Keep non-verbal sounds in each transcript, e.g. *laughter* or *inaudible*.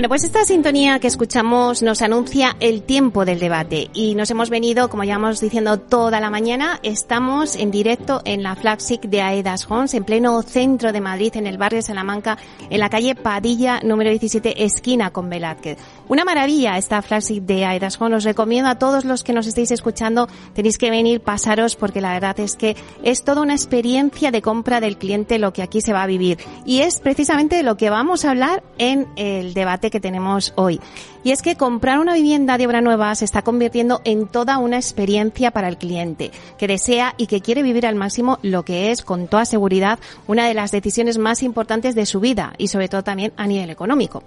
Bueno, pues esta sintonía que escuchamos nos anuncia el tiempo del debate y nos hemos venido, como llevamos diciendo toda la mañana, estamos en directo en la flagship de Aedas Homes, en pleno centro de Madrid, en el barrio de Salamanca, en la calle Padilla, número 17, esquina con Velázquez. Una maravilla esta flagship de Aedas Homes. Os recomiendo a todos los que nos estéis escuchando, tenéis que venir, pasaros, porque la verdad es que es toda una experiencia de compra del cliente lo que aquí se va a vivir. Y es precisamente lo que vamos a hablar en el debate que tenemos hoy. Y es que comprar una vivienda de obra nueva se está convirtiendo en toda una experiencia para el cliente, que desea y que quiere vivir al máximo lo que es, con toda seguridad, una de las decisiones más importantes de su vida y sobre todo también a nivel económico.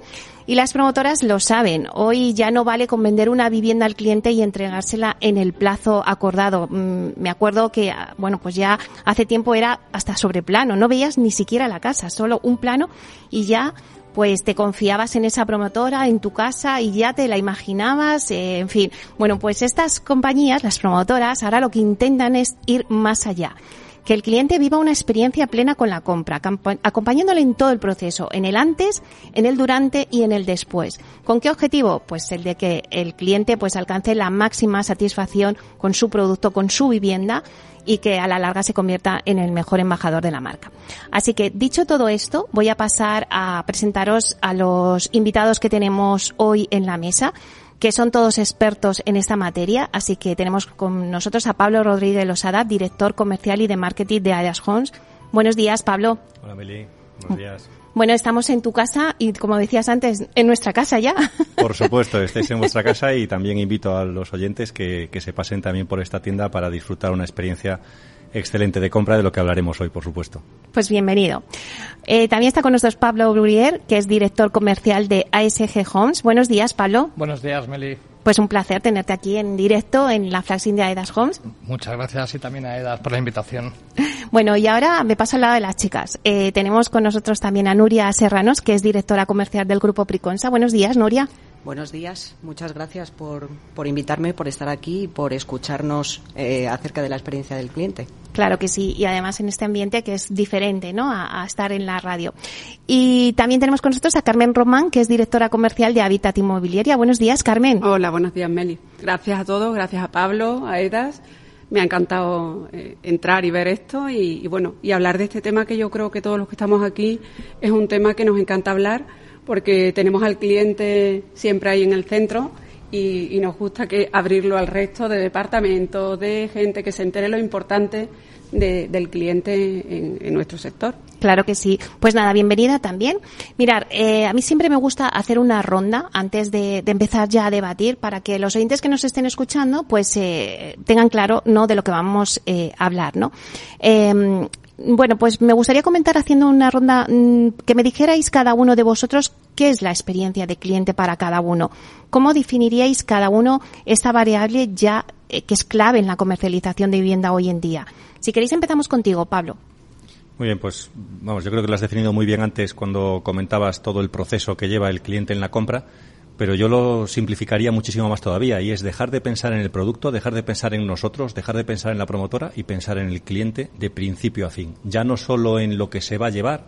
Y las promotoras lo saben. Hoy ya no vale con vender una vivienda al cliente y entregársela en el plazo acordado. Mm, me acuerdo que, ah, bueno, pues ya hace tiempo era hasta sobre plano. No veías ni siquiera la casa, solo un plano y ya pues te confiabas en esa promotora, en tu casa y ya te la imaginabas, eh, en fin. Bueno, pues estas compañías, las promotoras, ahora lo que intentan es ir más allá que el cliente viva una experiencia plena con la compra, acompañándole en todo el proceso, en el antes, en el durante y en el después. ¿Con qué objetivo? Pues el de que el cliente pues alcance la máxima satisfacción con su producto, con su vivienda y que a la larga se convierta en el mejor embajador de la marca. Así que dicho todo esto, voy a pasar a presentaros a los invitados que tenemos hoy en la mesa que son todos expertos en esta materia, así que tenemos con nosotros a Pablo Rodríguez Losada, director comercial y de marketing de Arias Homes. Buenos días, Pablo. Hola, Meli. Buenos días. Bueno, estamos en tu casa y, como decías antes, en nuestra casa ya. *laughs* Por supuesto, estáis en vuestra casa y también invito a los oyentes que, que se pasen también por esta tienda para disfrutar una experiencia excelente de compra de lo que hablaremos hoy, por supuesto. Pues bienvenido. Eh, también está con nosotros Pablo Brurier, que es director comercial de ASG Homes. Buenos días, Pablo. Buenos días, Meli. Pues un placer tenerte aquí en directo en la flagship de Aedas Homes. Muchas gracias y también a Aedas por la invitación. *laughs* Bueno, y ahora me paso al lado de las chicas. Eh, tenemos con nosotros también a Nuria Serranos, que es directora comercial del Grupo Priconsa. Buenos días, Nuria. Buenos días, muchas gracias por, por invitarme, por estar aquí y por escucharnos eh, acerca de la experiencia del cliente. Claro que sí, y además en este ambiente que es diferente ¿no? A, estar en la radio. Y también tenemos con nosotros a Carmen Román, que es directora comercial de Habitat Inmobiliaria. Buenos días, Carmen. Hola, buenos días, Meli. Gracias a todos, gracias a Pablo, a Edas me ha encantado eh, entrar y ver esto y, bueno, y hablar de este tema que yo creo que todos los que estamos aquí es un tema que nos encanta hablar porque tenemos al cliente siempre ahí en el centro y, nos gusta que abrirlo al resto de departamentos, de gente que se entere lo importante de, del cliente en, nuestro sector. Claro que sí. Pues nada, bienvenida también. Mirar, eh, a mí siempre me gusta hacer una ronda antes de, empezar ya a debatir para que los oyentes que nos estén escuchando pues eh, tengan claro no de lo que vamos eh, a hablar, ¿no? Bueno, pues me gustaría comentar haciendo una ronda mmm, que me dijerais cada uno de vosotros qué es la experiencia de cliente para cada uno. ¿Cómo definiríais cada uno esta variable ya eh, que es clave en la comercialización de vivienda hoy en día? Si queréis empezamos contigo, Pablo. Muy bien, pues vamos, yo creo que lo has definido muy bien antes cuando comentabas todo el proceso que lleva el cliente en la compra, pero yo lo simplificaría muchísimo más todavía y es dejar de pensar en el producto, dejar de pensar en nosotros, dejar de pensar en la promotora y pensar en el cliente de principio a fin. Ya no solo en lo que se va a llevar,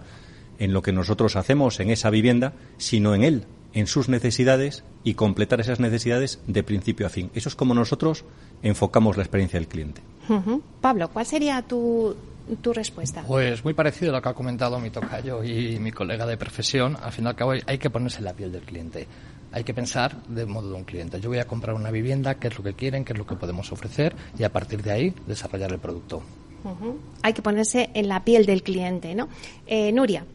en lo que nosotros hacemos en esa vivienda, sino en él, en sus necesidades y completar esas necesidades de principio a fin. Eso es como nosotros enfocamos la experiencia del cliente. Uh -huh. Pablo, ¿cuál sería tu, tu respuesta? Pues muy parecido a lo que ha comentado mi tocayo y mi colega de profesión. Al fin y al cabo hay que ponerse en la piel del cliente. Hay que pensar de modo de un cliente. Yo voy a comprar una vivienda, qué es lo que quieren, qué es lo que podemos ofrecer y a partir de ahí desarrollar el producto. Uh -huh. Hay que ponerse en la piel del cliente, ¿no? Eh, Nuria.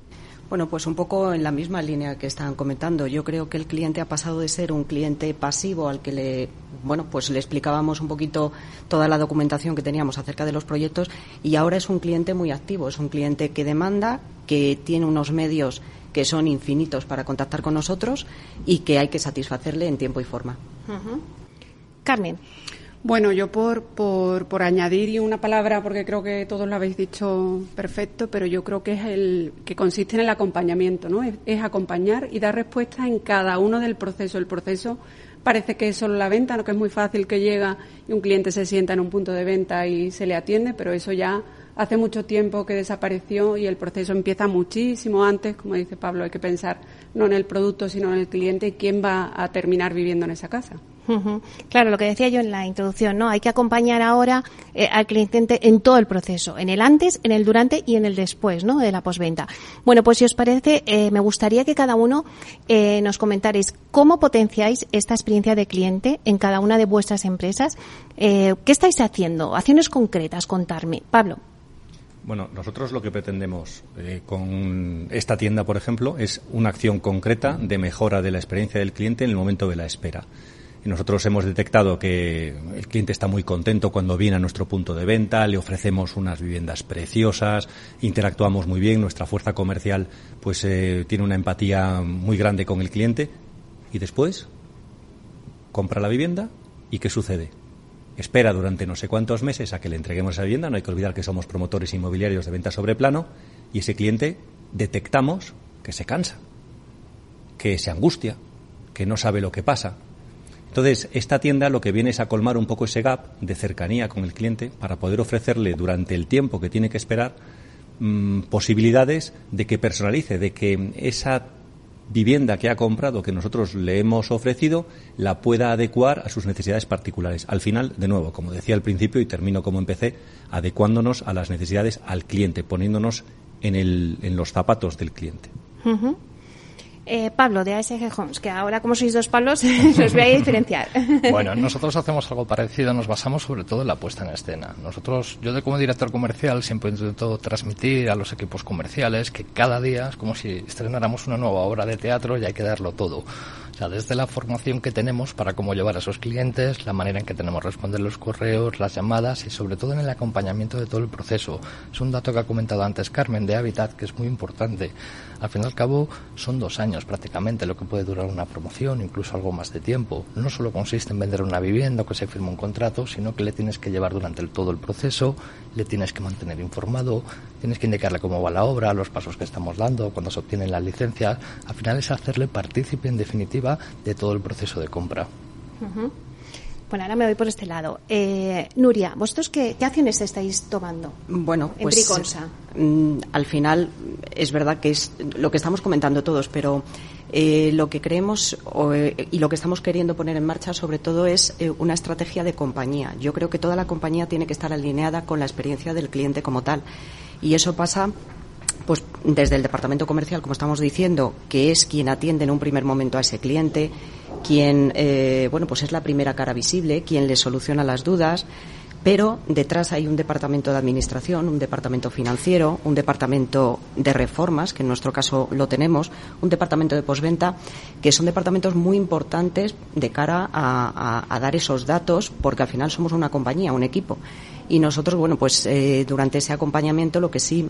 Bueno, pues un poco en la misma línea que estaban comentando. Yo creo que el cliente ha pasado de ser un cliente pasivo al que le, bueno, pues le explicábamos un poquito toda la documentación que teníamos acerca de los proyectos y ahora es un cliente muy activo. Es un cliente que demanda, que tiene unos medios que son infinitos para contactar con nosotros y que hay que satisfacerle en tiempo y forma. Uh -huh. Carmen. Bueno, yo por, por, por añadir una palabra, porque creo que todos lo habéis dicho perfecto, pero yo creo que es el que consiste en el acompañamiento, ¿no? Es, acompañar y dar respuesta en cada uno del proceso. El proceso parece que es solo la venta, ¿no? que es muy fácil que llega y un cliente se sienta en un punto de venta y se le atiende, pero eso ya hace mucho tiempo que desapareció y el proceso empieza muchísimo antes, como dice Pablo, hay que pensar no en el producto, sino en el cliente y quién va a terminar viviendo en esa casa. Claro, lo que decía yo en la introducción, ¿no? Hay que acompañar ahora eh, al cliente en todo el proceso, en el antes, en el durante y en el después, ¿no? De la posventa. Bueno, pues si os parece, eh, me gustaría que cada uno eh, nos comentarais cómo potenciáis esta experiencia de cliente en cada una de vuestras empresas. ¿Qué estáis haciendo? Acciones concretas, contarme. Pablo. Bueno, nosotros lo que pretendemos con esta tienda, por ejemplo, es una acción concreta de mejora de la experiencia del cliente en el momento de la espera. Y nosotros hemos detectado que el cliente está muy contento cuando viene a nuestro punto de venta, le ofrecemos unas viviendas preciosas, interactuamos muy bien, nuestra fuerza comercial pues eh, tiene una empatía muy grande con el cliente y después compra la vivienda y ¿qué sucede? Espera durante no sé cuántos meses a que le entreguemos esa vivienda, no hay que olvidar que somos promotores inmobiliarios de venta sobre plano y ese cliente detectamos que se cansa, que se angustia, que no sabe lo que pasa, entonces, esta tienda lo que viene es a colmar un poco ese gap de cercanía con el cliente para poder ofrecerle durante el tiempo que tiene que esperar mm, posibilidades de que personalice, de que esa vivienda que ha comprado, que nosotros le hemos ofrecido, la pueda adecuar a sus necesidades particulares. Al final, de nuevo, como decía al principio y termino como empecé, adecuándonos a las necesidades al cliente, poniéndonos en, el, en los zapatos del cliente. Eh, Pablo, de ASG Homes, que ahora como sois dos Pablos, *laughs* os voy a diferenciar. *laughs* bueno, nosotros hacemos algo parecido, nos basamos sobre todo en la puesta en escena. Nosotros, yo de como director comercial siempre intento transmitir a los equipos comerciales que cada día es como si estrenáramos una nueva obra de teatro y hay que darlo todo desde la formación que tenemos para cómo llevar a esos clientes, la manera en que tenemos responder los correos, las llamadas y sobre todo en el acompañamiento de todo el proceso. Es un dato que ha comentado antes Carmen de Habitat que es muy importante. Al fin y al cabo son dos años prácticamente lo que puede durar una promoción, incluso algo más de tiempo. No solo consiste en vender una vivienda o que se firme un contrato, sino que le tienes que llevar durante todo el proceso, le tienes que mantener informado, tienes que indicarle cómo va la obra, los pasos que estamos dando, cuando se obtienen las licencias. Al final es hacerle partícipe en definitiva de todo el proceso de compra. Bueno, ahora me voy por este lado. Eh, Nuria, ¿vosotros qué, acciones estáis tomando? Bueno, pues mm, al final es verdad que es lo que estamos comentando todos, pero eh, lo que creemos eh, y lo que estamos queriendo poner en marcha sobre todo es una estrategia de compañía. Yo creo que toda la compañía tiene que estar alineada con la experiencia del cliente como tal. Y eso pasa pues desde el departamento comercial, como estamos diciendo, que es quien atiende en un primer momento a ese cliente, quien, eh, bueno, pues es la primera cara visible, quien le soluciona las dudas, pero detrás hay un departamento de administración, un departamento financiero, un departamento de reformas, que en nuestro caso lo tenemos, un departamento de posventa, que son departamentos muy importantes de cara a, dar esos datos, porque al final somos una compañía, un equipo. Y nosotros, bueno, pues eh, durante ese acompañamiento lo que sí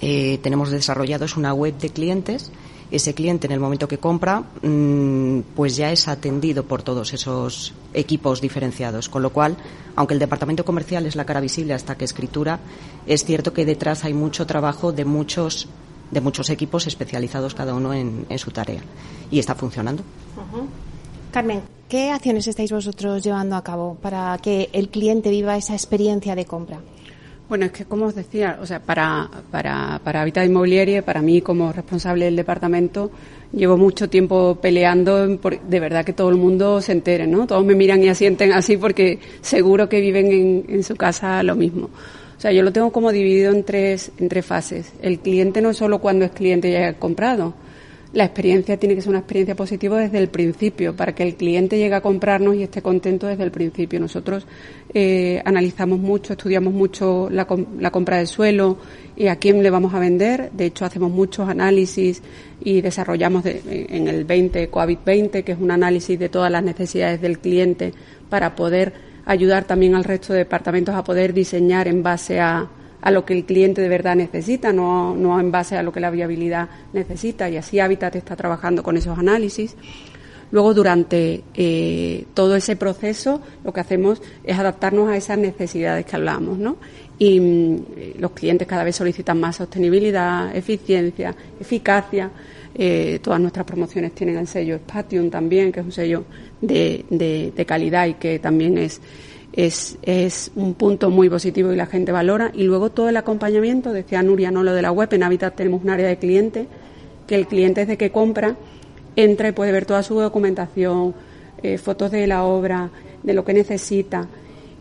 eh, tenemos desarrollado es una web de clientes. Ese cliente, en el momento que compra, mm, pues ya es atendido por todos esos equipos diferenciados. Con lo cual, aunque el departamento comercial es la cara visible hasta que escritura, es cierto que detrás hay mucho trabajo de muchos de muchos equipos especializados cada uno en, su tarea y está funcionando. Carmen, ¿qué acciones estáis vosotros llevando a cabo para que el cliente viva esa experiencia de compra? Bueno, es que como os decía, o sea, para, para, para Habitat Inmobiliaria, para mí como responsable del departamento, llevo mucho tiempo peleando por, de verdad que todo el mundo se entere, ¿no? Todos me miran y asienten así porque seguro que viven en, en su casa lo mismo. O sea, yo lo tengo como dividido en tres, en tres fases. El cliente no es solo cuando es cliente y haya comprado, la experiencia tiene que ser una experiencia positiva desde el principio, para que el cliente llegue a comprarnos y esté contento desde el principio. Nosotros eh, analizamos mucho, estudiamos mucho la, la, compra del suelo y a quién le vamos a vender. De hecho, hacemos muchos análisis y desarrollamos en el 20, Cohabit 20, que es un análisis de todas las necesidades del cliente para poder ayudar también al resto de departamentos a poder diseñar en base a a lo que el cliente de verdad necesita, no, no en base a lo que la viabilidad necesita. Y así Habitat está trabajando con esos análisis. Luego, durante eh, todo ese proceso, lo que hacemos es adaptarnos a esas necesidades que hablamos, ¿no? Y mm, los clientes cada vez solicitan más sostenibilidad, eficiencia, eficacia. Eh, todas nuestras promociones tienen el sello Spatium también, que es un sello de, de calidad y que también es es, es un punto muy positivo y la gente valora. Y luego todo el acompañamiento, decía Nuria, no lo de la web, en Habitat tenemos un área de cliente, que el cliente desde que compra entra y puede ver toda su documentación, eh, fotos de la obra, de lo que necesita.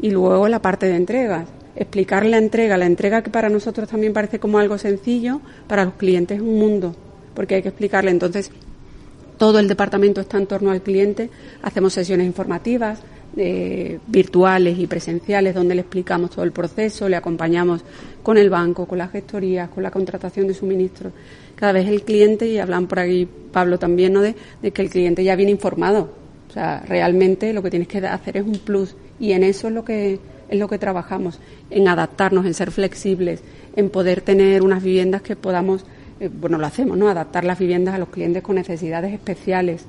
Y luego la parte de entregas, explicar la entrega, la entrega que para nosotros también parece como algo sencillo, para los clientes es un mundo, porque hay que explicarle. Entonces, todo el departamento está en torno al cliente, hacemos sesiones informativas, eh, virtuales y presenciales donde le explicamos todo el proceso, le acompañamos con el banco, con las gestorías, con la contratación de suministros. Cada vez el cliente, y hablan por aquí Pablo también, ¿no? de, que el cliente ya viene informado. O sea, realmente lo que tienes que hacer es un plus y en eso es lo que es lo que trabajamos, en adaptarnos, en ser flexibles, en poder tener unas viviendas que podamos, eh, bueno, lo hacemos, ¿no? Adaptar las viviendas a los clientes con necesidades especiales.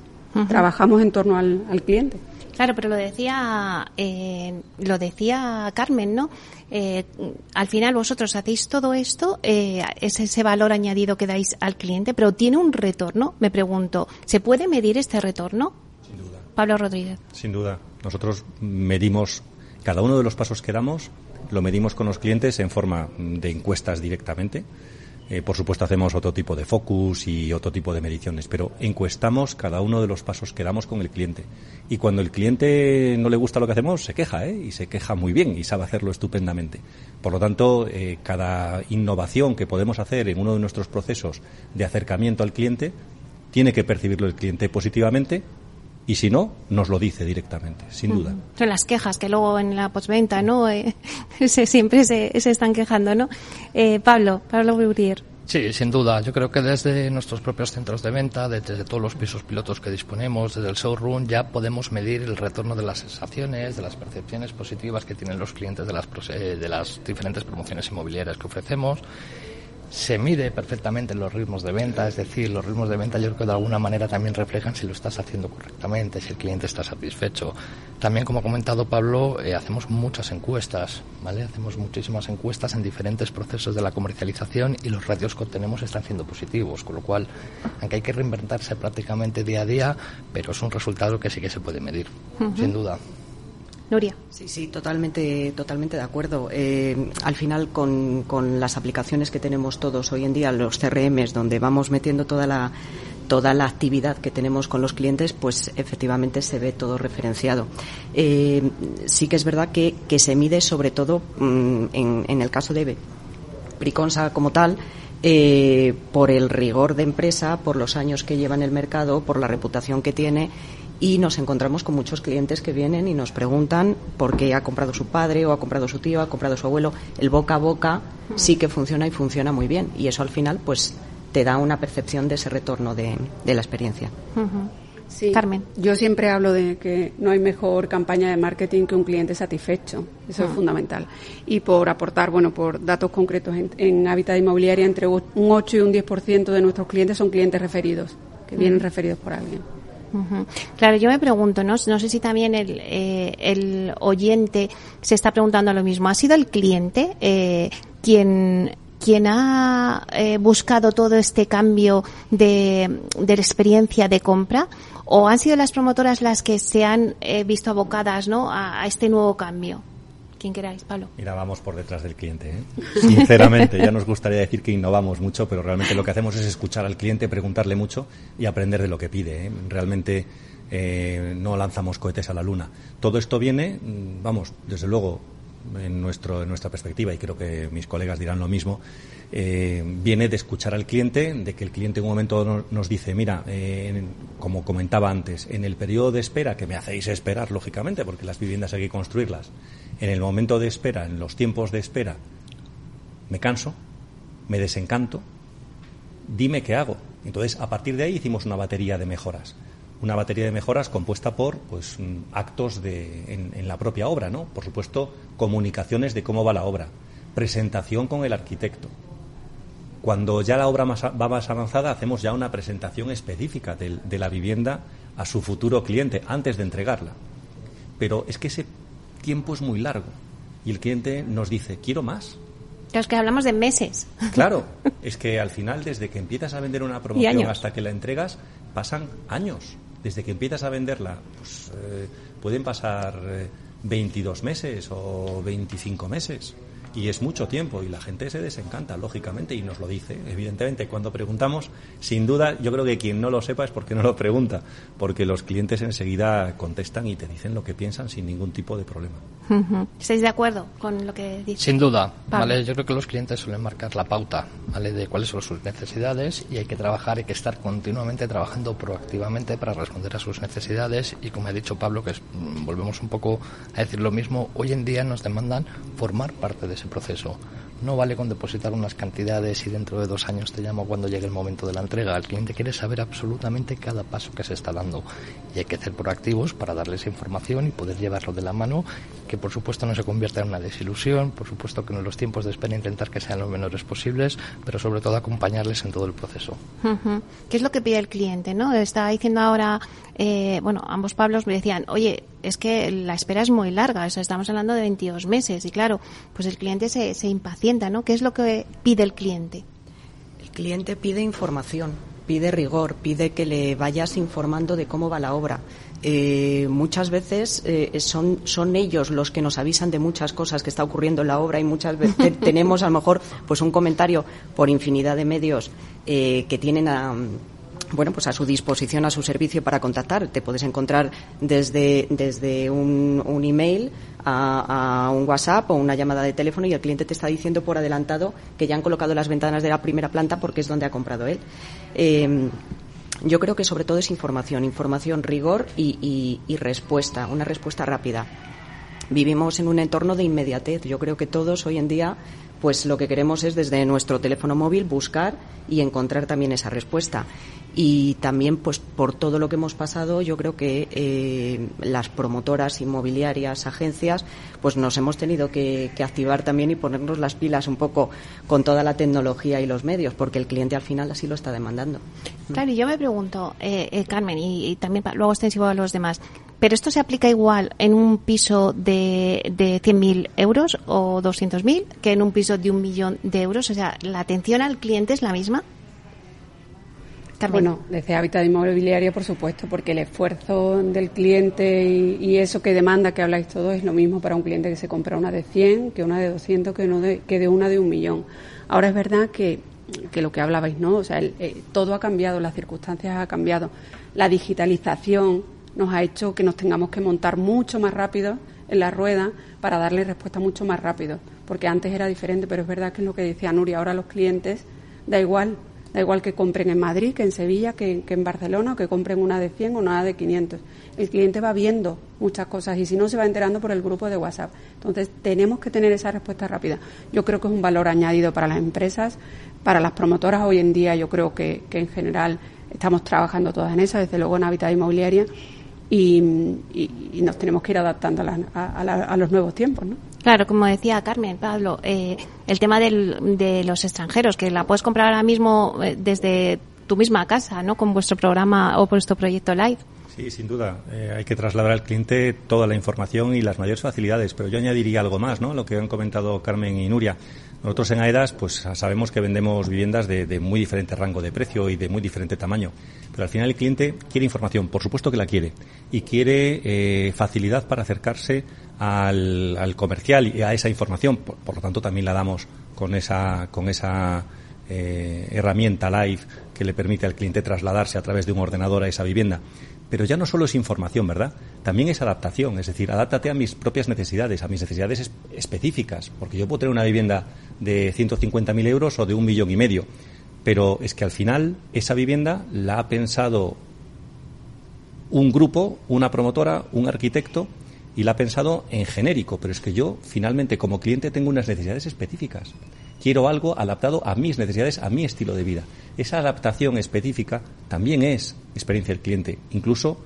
Trabajamos en torno al cliente. Claro, pero lo decía, eh, lo decía Carmen, ¿no? Eh, al final vosotros hacéis todo esto, eh, es ese valor añadido que dais al cliente, pero tiene un retorno. Me pregunto, ¿se puede medir este retorno? Sin duda. Pablo Rodríguez. Sin duda. Nosotros medimos cada uno de los pasos que damos, lo medimos con los clientes en forma de encuestas directamente eh, por supuesto, hacemos otro tipo de focus y otro tipo de mediciones, pero encuestamos cada uno de los pasos que damos con el cliente. Y cuando el cliente no le gusta lo que hacemos, se queja, ¿eh? y se queja muy bien y sabe hacerlo estupendamente. Por lo tanto, eh, cada innovación que podemos hacer en uno de nuestros procesos de acercamiento al cliente, tiene que percibirlo el cliente positivamente y si no, nos lo dice directamente, sin duda. Son las quejas que luego en la postventa, ¿no? *laughs* Eh, siempre se, se, están quejando, ¿no? Eh, Pablo, Pablo Burier. Sí, sin duda. Yo creo que desde nuestros propios centros de venta, desde todos los pisos pilotos que disponemos, desde el showroom, ya podemos medir el retorno de las sensaciones, de las percepciones positivas que tienen los clientes de las, eh, de las diferentes promociones inmobiliarias que ofrecemos se mide perfectamente los ritmos de venta, es decir, los ritmos de venta yo creo que de alguna manera también reflejan si lo estás haciendo correctamente, si el cliente está satisfecho. También, como ha comentado Pablo, eh, hacemos muchas encuestas, ¿vale? Hacemos muchísimas encuestas en diferentes procesos de la comercialización y los ratios que obtenemos están siendo positivos, con lo cual, aunque hay que reinventarse prácticamente día a día, pero es un resultado que sí que se puede medir, sin duda. Nuria. Sí, sí, totalmente, totalmente de acuerdo. Eh, al final, con, las aplicaciones que tenemos todos hoy en día, los CRMs, donde vamos metiendo toda la toda la actividad que tenemos con los clientes, pues efectivamente se ve todo referenciado. Eh, sí que es verdad que, se mide sobre todo mm, en, el caso de Briconsa como tal, eh, por el rigor de empresa, por los años que lleva en el mercado, por la reputación que tiene y nos encontramos con muchos clientes que vienen y nos preguntan por qué ha comprado su padre o ha comprado su tío, ha comprado su abuelo. El boca a boca sí que funciona y funciona muy bien y eso al final pues te da una percepción de ese retorno de, la experiencia. Sí, Carmen. Yo siempre hablo de que no hay mejor campaña de marketing que un cliente satisfecho. Eso es fundamental. Y por aportar, bueno, por datos concretos, en, en Habitat Inmobiliaria, entre un 8 y un 10% de nuestros clientes son clientes referidos, que vienen referidos por alguien. Claro, yo me pregunto, ¿no? no sé si también el, eh, el oyente se está preguntando lo mismo. ¿Ha sido el cliente eh, quien quien ha eh, buscado todo este cambio de, de experiencia de compra o han sido las promotoras las que se han visto abocadas ¿no? a, este nuevo cambio? Quien queráis, Pablo. Mira, vamos por detrás del cliente. ¿eh? Sinceramente, ya nos gustaría decir que innovamos mucho, pero realmente lo que hacemos es escuchar al cliente, preguntarle mucho y aprender de lo que pide. ¿eh? Realmente eh, no lanzamos cohetes a la luna. Todo esto viene, mm, vamos, desde luego, en, nuestro, en nuestra perspectiva, y creo que mis colegas dirán lo mismo, viene de escuchar al cliente, de que el cliente en un momento nos dice, mira, eh, como comentaba antes, en el periodo de espera, que me hacéis esperar, lógicamente, porque las viviendas hay que construirlas, en el momento de espera, en los tiempos de espera, me canso, me desencanto, dime qué hago. Entonces, a partir de ahí hicimos una batería de mejoras. Una batería de mejoras compuesta por pues, actos de, en, en la propia obra, ¿no? Por supuesto, comunicaciones de cómo va la obra, presentación con el arquitecto, cuando ya la obra va más avanzada, hacemos ya una presentación específica de, la vivienda a su futuro cliente antes de entregarla. Pero es que ese tiempo es muy largo y el cliente nos dice, quiero más. Claro, es que hablamos de meses. Claro, *laughs* es que al final, desde que empiezas a vender una promoción hasta que la entregas, pasan años. Desde que empiezas a venderla, pues eh, pueden pasar 22 eh, meses o 25 meses y es mucho tiempo y la gente se desencanta, lógicamente, y nos lo dice. Evidentemente, cuando preguntamos, sin duda, yo creo que quien no lo sepa es porque no lo pregunta, porque los clientes enseguida contestan y te dicen lo que piensan sin ningún tipo de problema. ¿Estáis de acuerdo con lo que dice? Sin duda, ¿vale? Yo creo que los clientes suelen marcar la pauta, ¿vale? De cuáles son sus necesidades y hay que trabajar, hay que estar continuamente trabajando proactivamente para responder a sus necesidades y como ha dicho Pablo, que mm, volvemos un poco a decir lo mismo, hoy en día nos demandan formar parte de ese proceso. No vale con depositar unas cantidades y dentro de dos años te llamo cuando llegue el momento de la entrega. El cliente quiere saber absolutamente cada paso que se está dando y hay que ser proactivos para darles información y poder llevarlo de la mano, que por supuesto no se convierta en una desilusión, por supuesto que en los tiempos de espera intentar que sean lo menores posibles, pero sobre todo acompañarles en todo el proceso. ¿Qué es lo que pide el cliente? ¿no? Está diciendo ahora, eh, bueno, ambos Pablos me decían, oye, es que la espera es muy larga, estamos hablando de 22 meses y claro, pues el cliente se, se impacienta, ¿no? ¿Qué es lo que pide el cliente? El cliente pide información, pide rigor, pide que le vayas informando de cómo va la obra. Eh, muchas veces eh, son, son ellos los que nos avisan de muchas cosas que está ocurriendo en la obra y muchas veces *laughs* tenemos a lo mejor pues un comentario por infinidad de medios eh, que tienen a bueno, pues a su disposición, a su servicio para contactar. Te puedes encontrar desde, desde un, un email a, un WhatsApp o una llamada de teléfono y el cliente te está diciendo por adelantado que ya han colocado las ventanas de la primera planta porque es donde ha comprado él. Eh, yo creo que sobre todo es información, información, rigor y, y respuesta, una respuesta rápida. Vivimos en un entorno de inmediatez. Yo creo que todos hoy en día pues lo que queremos es desde nuestro teléfono móvil buscar y encontrar también esa respuesta. Y también pues por todo lo que hemos pasado yo creo que eh, las promotoras inmobiliarias agencias pues nos hemos tenido que, activar también y ponernos las pilas un poco con toda la tecnología y los medios porque el cliente al final así lo está demandando. Claro y yo me pregunto eh, eh, Carmen y, también luego extensivo a los demás pero esto se aplica igual en un piso de, de 100.000 euros o 200.000 que en un piso de un millón de euros o sea la atención al cliente es la misma bueno, desde Hábitat Inmobiliario, por supuesto, porque el esfuerzo del cliente y, eso que demanda, que habláis todos, es lo mismo para un cliente que se compra una de 100, que una de 200, que, de, que de una de un millón. Ahora es verdad que, que lo que hablabais, ¿no? O sea, eh, todo ha cambiado, las circunstancias han cambiado. La digitalización nos ha hecho que nos tengamos que montar mucho más rápido en la rueda para darle respuesta mucho más rápido, porque antes era diferente, pero es verdad que es lo que decía Nuria, ahora los clientes da igual Da igual que compren en Madrid, que en Sevilla, que, en Barcelona, o que compren una de 100 o una de 500. El cliente va viendo muchas cosas y si no se va enterando por el grupo de WhatsApp. Entonces tenemos que tener esa respuesta rápida. Yo creo que es un valor añadido para las empresas, para las promotoras hoy en día. Yo creo que, en general estamos trabajando todas en eso, desde luego en Habitat Inmobiliaria, y, nos tenemos que ir adaptando a, a los nuevos tiempos, ¿no? Claro, como decía Carmen, Pablo, eh, el tema de los extranjeros, que la puedes comprar ahora mismo eh, desde tu misma casa, ¿no? Con vuestro programa o vuestro proyecto live. Sí, sin duda. Eh, hay que trasladar al cliente toda la información y las mayores facilidades. Pero yo añadiría algo más, ¿no? Lo que han comentado Carmen y Nuria. Nosotros en AEDAS pues sabemos que vendemos viviendas de, muy diferente rango de precio y de muy diferente tamaño. Pero al final el cliente quiere información, por supuesto que la quiere. Y quiere facilidad para acercarse al, comercial y a esa información. Por, lo tanto, también la damos con esa, con esa eh, herramienta live que le permite al cliente trasladarse a través de un ordenador a esa vivienda. Pero ya no solo es información, ¿verdad? También es adaptación, es decir, adáptate a mis propias necesidades, a mis necesidades específicas, porque yo puedo tener una vivienda de 150.000 euros o de un millón y medio, pero es que al final esa vivienda la ha pensado un grupo, una promotora, un arquitecto, y la ha pensado en genérico, pero es que yo finalmente como cliente tengo unas necesidades específicas. Quiero algo adaptado a mis necesidades, a mi estilo de vida. Esa adaptación específica también es experiencia del cliente, incluso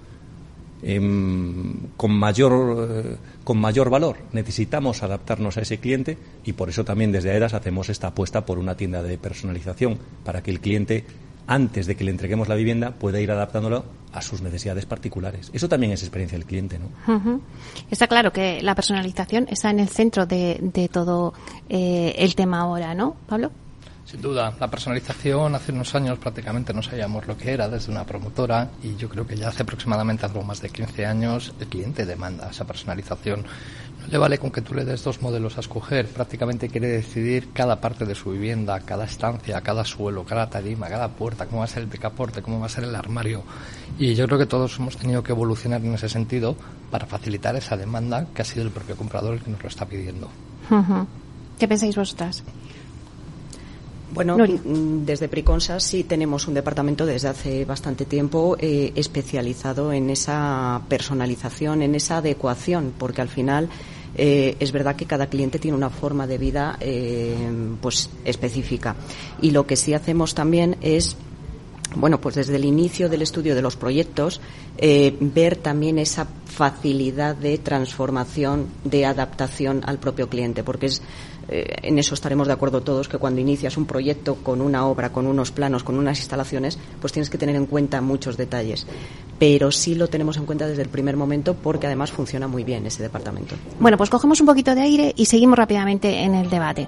em, con, mayor, eh, con mayor valor. Necesitamos adaptarnos a ese cliente y por eso también desde AEDAS hacemos esta apuesta por una tienda de personalización para que el cliente antes de que le entreguemos la vivienda, pueda ir adaptándolo a sus necesidades particulares. Eso también es experiencia del cliente, ¿no? Está claro que la personalización está en el centro de, todo eh, el tema ahora, ¿no, Pablo? Sin duda, la personalización hace unos años prácticamente no sabíamos lo que era desde una promotora y yo creo que ya hace aproximadamente algo más de 15 años el cliente demanda esa personalización. No le vale con que tú le des dos modelos a escoger, prácticamente quiere decidir cada parte de su vivienda, cada estancia, cada suelo, cada tarima, cada puerta, cómo va a ser el picaporte, cómo va a ser el armario. Y yo creo que todos hemos tenido que evolucionar en ese sentido para facilitar esa demanda que ha sido el propio comprador el que nos lo está pidiendo. ¿Qué pensáis vosotras? Bueno, mm, desde Priconsa sí tenemos un departamento desde hace bastante tiempo eh, especializado en esa personalización, en esa adecuación, porque al final eh, es verdad que cada cliente tiene una forma de vida eh, pues específica. Y lo que sí hacemos también es bueno, pues desde el inicio del estudio de los proyectos, ver también esa facilidad de transformación, de adaptación al propio cliente, porque es eh, en eso estaremos de acuerdo todos, que cuando inicias un proyecto con una obra, con unos planos, con unas instalaciones, pues tienes que tener en cuenta muchos detalles. Pero sí lo tenemos en cuenta desde el primer momento porque además funciona muy bien ese departamento. Bueno, pues cogemos un poquito de aire y seguimos rápidamente en el debate.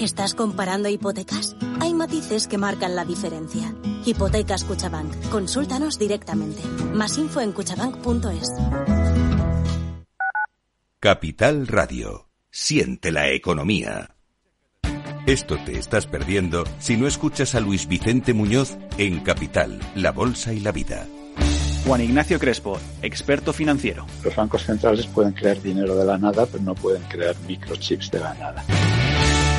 ¿Estás comparando hipotecas? Hay matices que marcan la diferencia. Hipotecas Cuchabank. Consúltanos directamente. Más info en cuchabank.es. Capital Radio. Siente la economía. Esto te estás perdiendo si no escuchas a Luis Vicente Muñoz en Capital, La Bolsa y la Vida. Juan Ignacio Crespo, experto financiero. Los bancos centrales pueden crear dinero de la nada, pero no pueden crear microchips de la nada.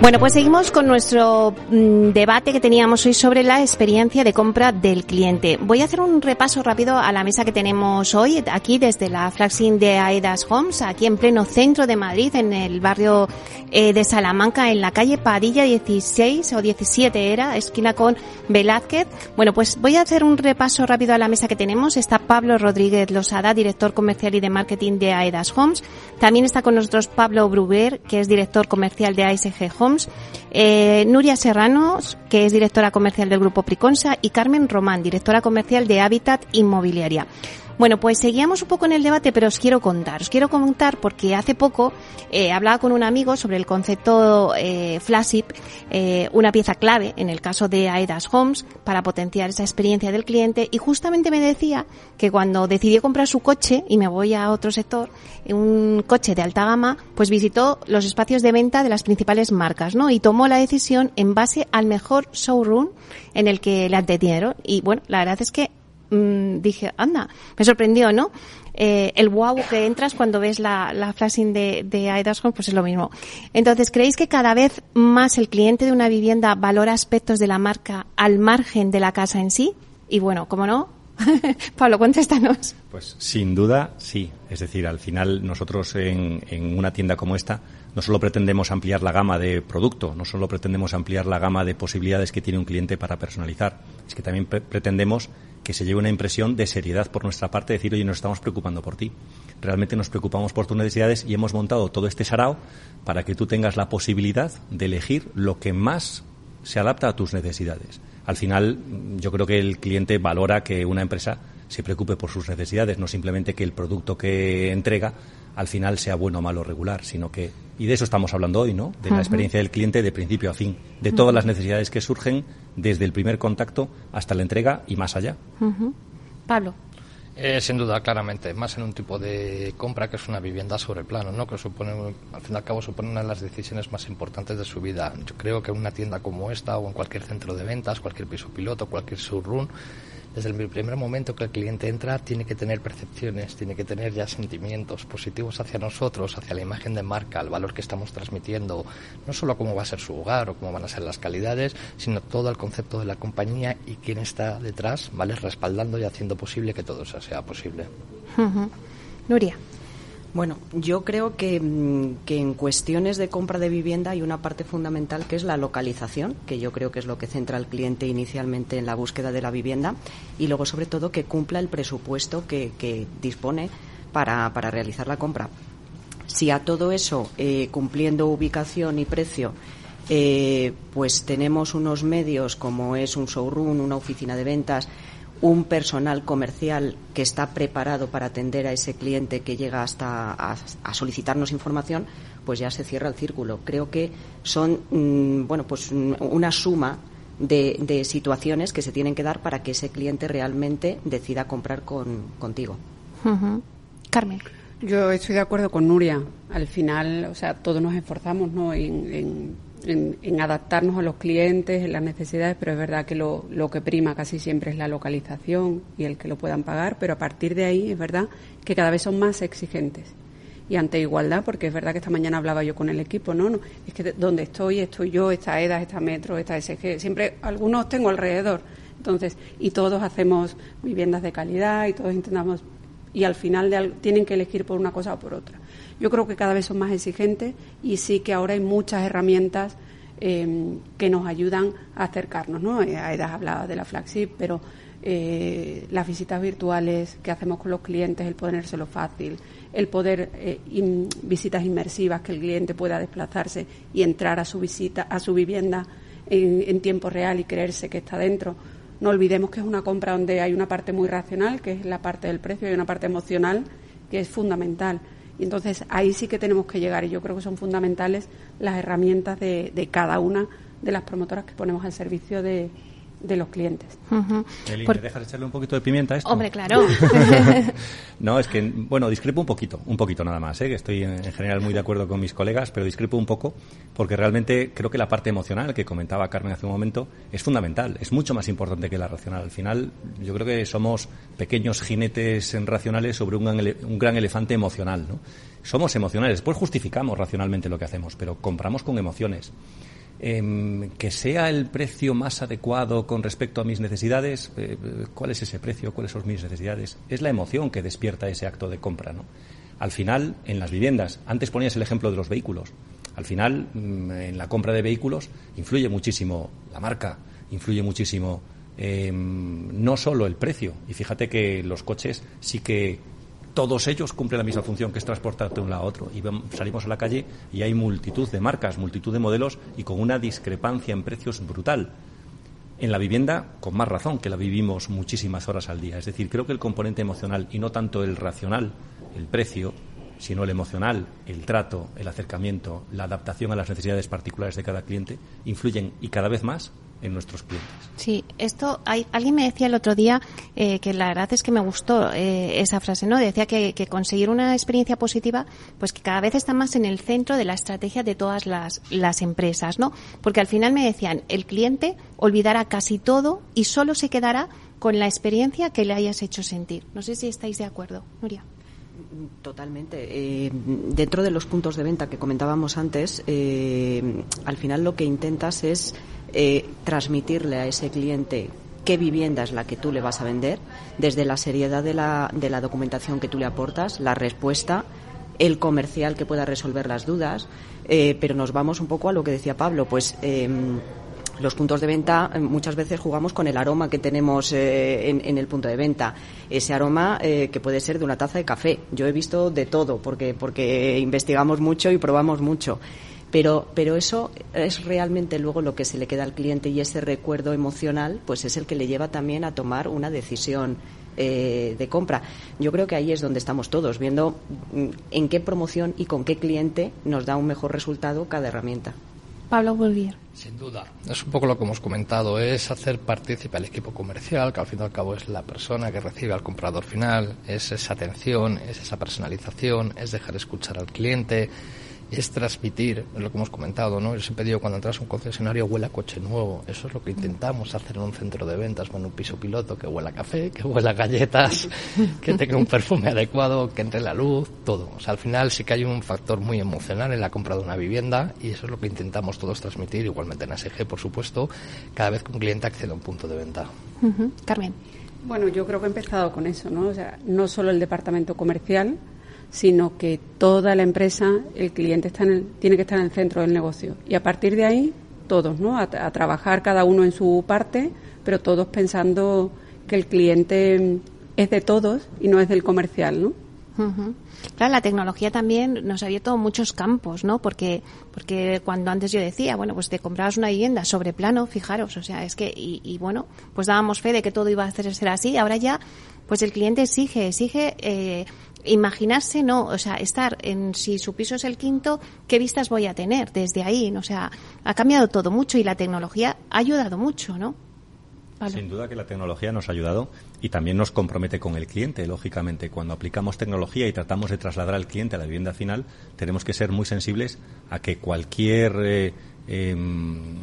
Bueno, pues seguimos con nuestro mm, debate que teníamos hoy sobre la experiencia de compra del cliente. Voy a hacer un repaso rápido a la mesa que tenemos hoy aquí desde la Flaxin de Aedas Homes, aquí en pleno centro de Madrid, en el barrio eh, de Salamanca, en la calle Padilla 16 o 17 era, esquina con Velázquez. Bueno, pues voy a hacer un repaso rápido a la mesa que tenemos. Está Pablo Rodríguez Losada, director comercial y de marketing de Aedas Homes. También está con nosotros Pablo Bruber, que es director comercial de ASG Homes eh, Nuria Serranos, que es directora comercial del Grupo Priconsa, y Carmen Román, directora comercial de Habitat Inmobiliaria. Bueno, pues seguíamos un poco en el debate, pero os quiero contar. Os quiero contar porque hace poco eh, hablaba con un amigo sobre el concepto eh, Flaship, eh, una pieza clave en el caso de Aedas Homes para potenciar esa experiencia del cliente y justamente me decía que cuando decidió comprar su coche, y me voy a otro sector, un coche de alta gama, pues visitó los espacios de venta de las principales marcas, ¿no? Y tomó la decisión en base al mejor showroom en el que le atendieron. Y bueno, la verdad es que Mm, dije, anda, me sorprendió, ¿no? Eh, el wow que entras cuando ves la, la flashing de, de Home, pues es lo mismo. Entonces, ¿creéis que cada vez más el cliente de una vivienda valora aspectos de la marca al margen de la casa en sí? Y bueno, como no, *laughs* Pablo, contéstanos. Pues sin duda, sí. Es decir, al final nosotros en, en, una tienda como esta no solo pretendemos ampliar la gama de producto, no solo pretendemos ampliar la gama de posibilidades que tiene un cliente para personalizar, es que también pretendemos que se lleve una impresión de seriedad por nuestra parte, decir, oye, nos estamos preocupando por ti. Realmente nos preocupamos por tus necesidades y hemos montado todo este sarao para que tú tengas la posibilidad de elegir lo que más se adapta a tus necesidades. Al final, yo creo que el cliente valora que una empresa se preocupe por sus necesidades, no simplemente que el producto que entrega al final sea bueno, malo, regular, sino que, y de eso estamos hablando hoy, ¿no? De la experiencia del cliente de principio a fin, de todas las necesidades que surgen desde el primer contacto hasta la entrega y más allá. Pablo. Eh, sin duda, claramente, más en un tipo de compra que es una vivienda sobre plano, ¿no? que supone, al fin y al cabo supone una de las decisiones más importantes de su vida. Yo creo que en una tienda como esta o en cualquier centro de ventas, cualquier piso piloto, cualquier showroom, desde el primer momento que el cliente entra tiene que tener percepciones, tiene que tener ya sentimientos positivos hacia nosotros, hacia la imagen de marca, el valor que estamos transmitiendo, no solo cómo va a ser su hogar o cómo van a ser las calidades, sino todo el concepto de la compañía y quién está detrás, ¿vale? Respaldando y haciendo posible que todo eso sea posible. Nuria. Bueno, yo creo que, mm, que, en cuestiones de compra de vivienda hay una parte fundamental que es la localización, que yo creo que es lo que centra al cliente inicialmente en la búsqueda de la vivienda y luego, sobre todo, que cumpla el presupuesto que, dispone para, para, realizar la compra. Si a todo eso, eh, cumpliendo ubicación y precio, eh, pues tenemos unos medios como es un showroom, una oficina de ventas, un personal comercial que está preparado para atender a ese cliente que llega hasta a, solicitarnos información, pues ya se cierra el círculo. Creo que son mm, bueno pues mm, una suma de, situaciones que se tienen que dar para que ese cliente realmente decida comprar con, contigo. Carmen. Yo estoy de acuerdo con Nuria. Al final, o sea, todos nos esforzamos ¿no? en en, adaptarnos a los clientes, en las necesidades, pero es verdad que lo, lo, que prima casi siempre es la localización y el que lo puedan pagar, pero a partir de ahí es verdad que cada vez son más exigentes. Y ante igualdad, porque es verdad que esta mañana hablaba yo con el equipo, no, no, es que donde estoy, estoy yo, esta EDA, esta Metro, esta SG, siempre algunos tengo alrededor. Entonces, y todos hacemos viviendas de calidad y todos intentamos, y al final tienen que elegir por una cosa o por otra. Yo creo que cada vez son más exigentes y sí que ahora hay muchas herramientas em, que nos ayudan a acercarnos. ¿no? Eh, Aida hablado de la flagship, pero eh, las visitas virtuales que hacemos con los clientes, el ponérselo fácil, el poder eh, visitas inmersivas que el cliente pueda desplazarse y entrar a su visita, a su vivienda en, en, tiempo real y creerse que está dentro. No olvidemos que es una compra donde hay una parte muy racional, que es la parte del precio, y una parte emocional que es fundamental. Y entonces ahí sí que tenemos que llegar y yo creo que son fundamentales las herramientas de, de cada una de las promotoras que ponemos al servicio de, de los clientes. ¿me dejas echarle un poquito de pimienta a esto? Hombre, claro. *laughs* no, es que, bueno, discrepo un poquito, un poquito nada más, ¿eh? que estoy en, general muy de acuerdo con mis colegas, pero discrepo un poco porque realmente creo que la parte emocional que comentaba Carmen hace un momento es fundamental, es mucho más importante que la racional. Al final, yo creo que somos pequeños jinetes racionales sobre un, un gran elefante emocional, ¿no? Somos emocionales, después justificamos racionalmente lo que hacemos, pero compramos con emociones. Em, que sea el precio más adecuado con respecto a mis necesidades, eh, ¿cuál es ese precio? ¿Cuáles son mis necesidades? Es la emoción que despierta ese acto de compra, ¿no? Al final, en las viviendas, antes ponías el ejemplo de los vehículos. Al final, mm, en la compra de vehículos, influye muchísimo la marca, influye muchísimo em, no solo el precio. Y fíjate que los coches sí que todos ellos cumplen la misma función, que es transportarte de un lado a otro. Y salimos a la calle y hay multitud de marcas, multitud de modelos y con una discrepancia en precios brutal. En la vivienda, con más razón, que la vivimos muchísimas horas al día. Es decir, creo que el componente emocional y no tanto el racional, el precio, sino el emocional, el trato, el acercamiento, la adaptación a las necesidades particulares de cada cliente, influyen y cada vez más en nuestros clientes. Sí, esto hay, alguien me decía el otro día eh, que la verdad es que me gustó eh, esa frase, ¿no? Decía que, conseguir una experiencia positiva, pues que cada vez está más en el centro de la estrategia de todas las, las empresas, ¿no? Porque al final me decían, el cliente olvidará casi todo y solo se quedará con la experiencia que le hayas hecho sentir. No sé si estáis de acuerdo, Nuria. Totalmente. Eh, dentro de los puntos de venta que comentábamos antes, al final lo que intentas es eh, transmitirle a ese cliente qué vivienda es la que tú le vas a vender, desde la seriedad de la, de la documentación que tú le aportas, la respuesta, el comercial que pueda resolver las dudas, eh, pero nos vamos un poco a lo que decía Pablo, pues em, los puntos de venta em, muchas veces jugamos con el aroma que tenemos eh, en, el punto de venta. Ese aroma que puede ser de una taza de café. Yo he visto de todo porque, porque investigamos mucho y probamos mucho pero, pero eso es realmente luego lo que se le queda al cliente y ese recuerdo emocional pues es el que le lleva también a tomar una decisión eh, de compra. Yo creo que ahí es donde estamos todos, viendo mm, en qué promoción y con qué cliente nos da un mejor resultado cada herramienta. Pablo Bolvier. Sin duda. Es un poco lo que hemos comentado, es hacer partícipe al equipo comercial, que al fin y al cabo es la persona que recibe al comprador final, es esa atención, es esa personalización, es dejar escuchar al cliente, es transmitir, es lo que hemos comentado, ¿no? Ese pedido cuando entras a un concesionario huele a coche nuevo. Eso es lo que intentamos hacer en un centro de ventas, con un piso piloto que huela a café, que huela a galletas, *laughs* que tenga un perfume adecuado, que entre la luz, todo. O sea, al final sí que hay un factor muy emocional en la compra de una vivienda y eso es lo que intentamos todos transmitir, igualmente en ASG, por supuesto, cada vez que un cliente accede a un punto de venta. Carmen. Bueno, yo creo que he empezado con eso, ¿no? O sea, no solo el departamento comercial, sino que toda la empresa, el cliente está tiene que estar en el centro del negocio. Y a partir de ahí, todos, ¿no? A, trabajar cada uno en su parte, pero todos pensando que el cliente es de todos y no es del comercial, ¿no? Claro, la tecnología también nos ha abierto muchos campos, ¿no? Porque, porque cuando antes yo decía, bueno, pues te comprabas una vivienda sobre plano, fijaros, o sea, es que, y, y bueno, pues dábamos fe de que todo iba a ser así, ahora ya, pues el cliente exige, exige eh, imaginarse, no, o sea, estar en si su piso es el quinto, ¿qué vistas voy a tener desde ahí? O sea, ha cambiado todo mucho y la tecnología ha ayudado mucho, ¿no? Sin duda que la tecnología nos ha ayudado y también nos compromete con el cliente, lógicamente. Cuando aplicamos tecnología y tratamos de trasladar al cliente a la vivienda final, tenemos que ser muy sensibles a que cualquier eh, em,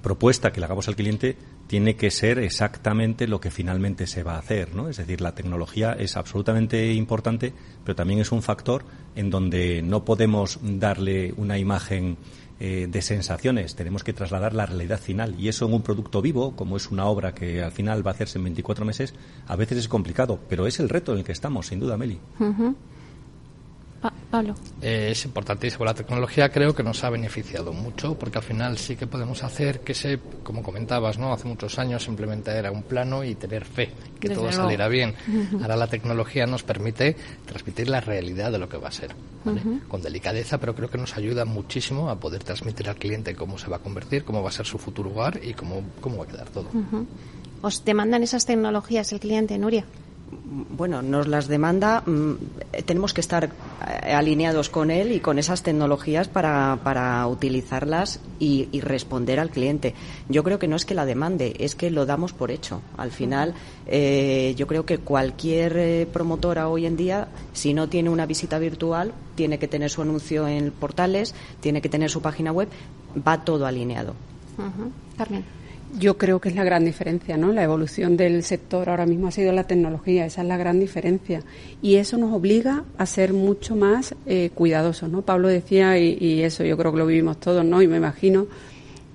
propuesta que le hagamos al cliente tiene que ser exactamente lo que finalmente se va a hacer, ¿no? Es decir, la tecnología es absolutamente importante, pero también es un factor en donde no podemos darle una imagen eh, de sensaciones, tenemos que trasladar la realidad final. Y eso en un producto vivo, como es una obra que al final va a hacerse en 24 meses, a veces es complicado, pero es el reto en el que estamos, sin duda, Meli. Pablo. Eh, es importantísimo. La tecnología creo que nos ha beneficiado mucho porque al final sí que podemos hacer que se, como comentabas, ¿no? Hace muchos años simplemente era un plano y tener fe que todo saliera bien. *laughs* Ahora la tecnología nos permite transmitir la realidad de lo que va a ser, con delicadeza, pero creo que nos ayuda muchísimo a poder transmitir al cliente cómo se va a convertir, cómo va a ser su futuro hogar y cómo, cómo va a quedar todo. ¿Os demandan esas tecnologías el cliente, Nuria? Bueno, nos las demanda, mm, tenemos que estar eh, alineados con él y con esas tecnologías para, para utilizarlas y, responder al cliente. Yo creo que no es que la demande, es que lo damos por hecho. Al final, eh, yo creo que cualquier eh, promotora hoy en día, si no tiene una visita virtual, tiene que tener su anuncio en portales, tiene que tener su página web, va todo alineado. Yo creo que es la gran diferencia, ¿no? La evolución del sector ahora mismo ha sido la tecnología, esa es la gran diferencia. Y eso nos obliga a ser mucho más eh, cuidadosos, ¿no? Pablo decía, y, eso yo creo que lo vivimos todos, ¿no? Y me imagino